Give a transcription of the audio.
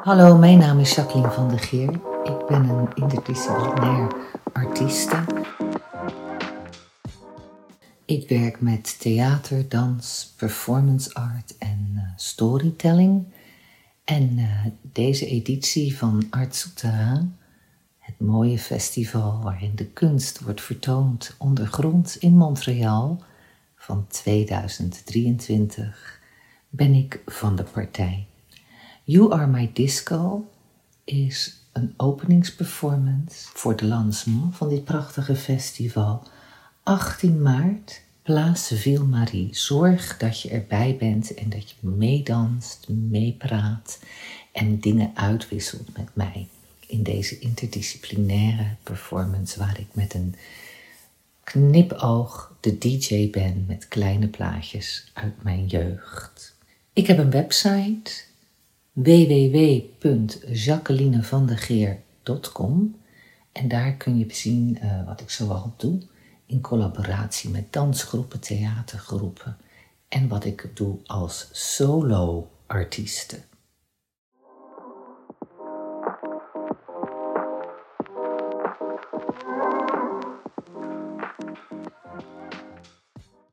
Hallo, mijn naam is Jacqueline van der Geer. Ik ben een interdisciplinair artieste. Ik werk met theater, dans, performance art en uh, storytelling. En uh, deze editie van Art Souterrain, het mooie festival waarin de kunst wordt vertoond ondergrond in Montreal van 2023, ben ik van de partij. You Are My Disco is een openingsperformance voor de lancement van dit prachtige festival. 18 maart, Place Ville-Marie. Zorg dat je erbij bent en dat je meedanst, meepraat en dingen uitwisselt met mij in deze interdisciplinaire performance waar ik met een knipoog de DJ ben met kleine plaatjes uit mijn jeugd. Ik heb een website www.jacquelinevandegeer.com en daar kun je zien eh, wat ik zoal doe in collaboratie met dansgroepen, theatergroepen en wat ik doe als solo-artieste.